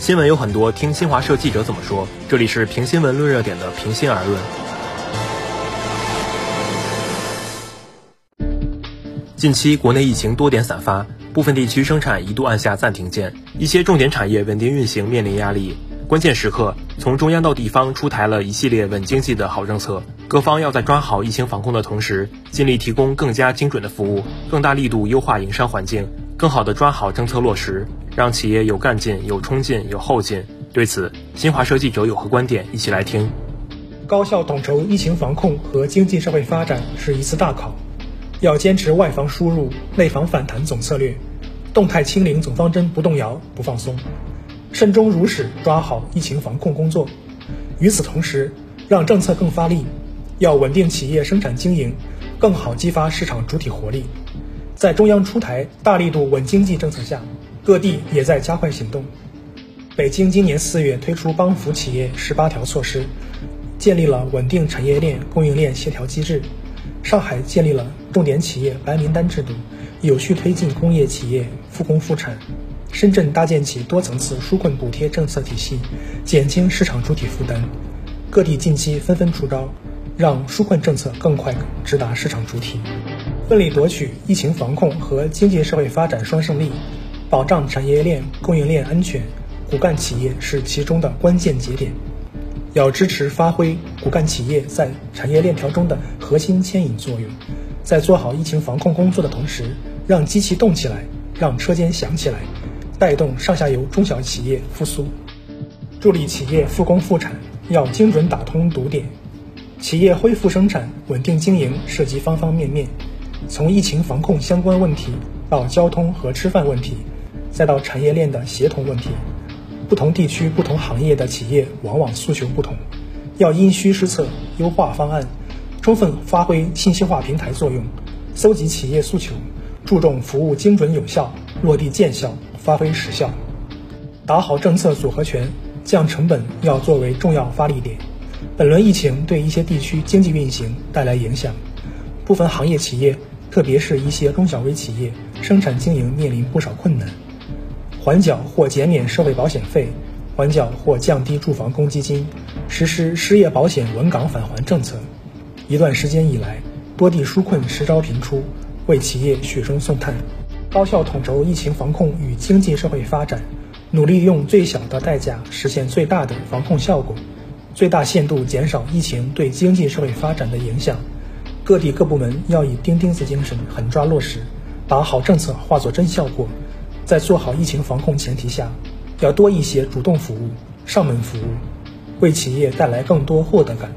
新闻有很多，听新华社记者怎么说。这里是评新闻论热点的平心而论。近期国内疫情多点散发，部分地区生产一度按下暂停键，一些重点产业稳定运行面临压力。关键时刻，从中央到地方出台了一系列稳经济的好政策，各方要在抓好疫情防控的同时，尽力提供更加精准的服务，更大力度优化营商环境，更好地抓好政策落实，让企业有干劲、有冲劲、有后劲。对此，新华社记者有何观点？一起来听。高效统筹疫情防控和经济社会发展是一次大考，要坚持外防输入、内防反弹总策略，动态清零总方针不动摇、不放松。慎终如始抓好疫情防控工作，与此同时，让政策更发力，要稳定企业生产经营，更好激发市场主体活力。在中央出台大力度稳经济政策下，各地也在加快行动。北京今年四月推出帮扶企业十八条措施，建立了稳定产业链供应链协调机制；上海建立了重点企业白名单制度，有序推进工业企业复工复产。深圳搭建起多层次纾困补贴政策体系，减轻市场主体负担。各地近期纷纷出招，让纾困政策更快直达市场主体，奋力夺取疫情防控和经济社会发展双胜利，保障产业链供应链安全。骨干企业是其中的关键节点，要支持发挥骨干企业在产业链条中的核心牵引作用，在做好疫情防控工作的同时，让机器动起来，让车间响起来。带动上下游中小企业复苏，助力企业复工复产，要精准打通堵点。企业恢复生产、稳定经营涉及方方面面，从疫情防控相关问题到交通和吃饭问题，再到产业链的协同问题。不同地区、不同行业的企业往往诉求不同，要因需施策，优化方案，充分发挥信息化平台作用，搜集企业诉求，注重服务精准有效、落地见效。发挥实效，打好政策组合拳，降成本要作为重要发力点。本轮疫情对一些地区经济运行带来影响，部分行业企业，特别是一些中小微企业，生产经营面临不少困难。缓缴或减免社会保险费，缓缴或降低住房公积金，实施失业保险稳岗返还政策。一段时间以来，多地纾困实招频出，为企业雪中送炭。高效统筹疫情防控与经济社会发展，努力用最小的代价实现最大的防控效果，最大限度减少疫情对经济社会发展的影响。各地各部门要以钉钉子精神狠抓落实，把好政策化作真效果。在做好疫情防控前提下，要多一些主动服务、上门服务，为企业带来更多获得感。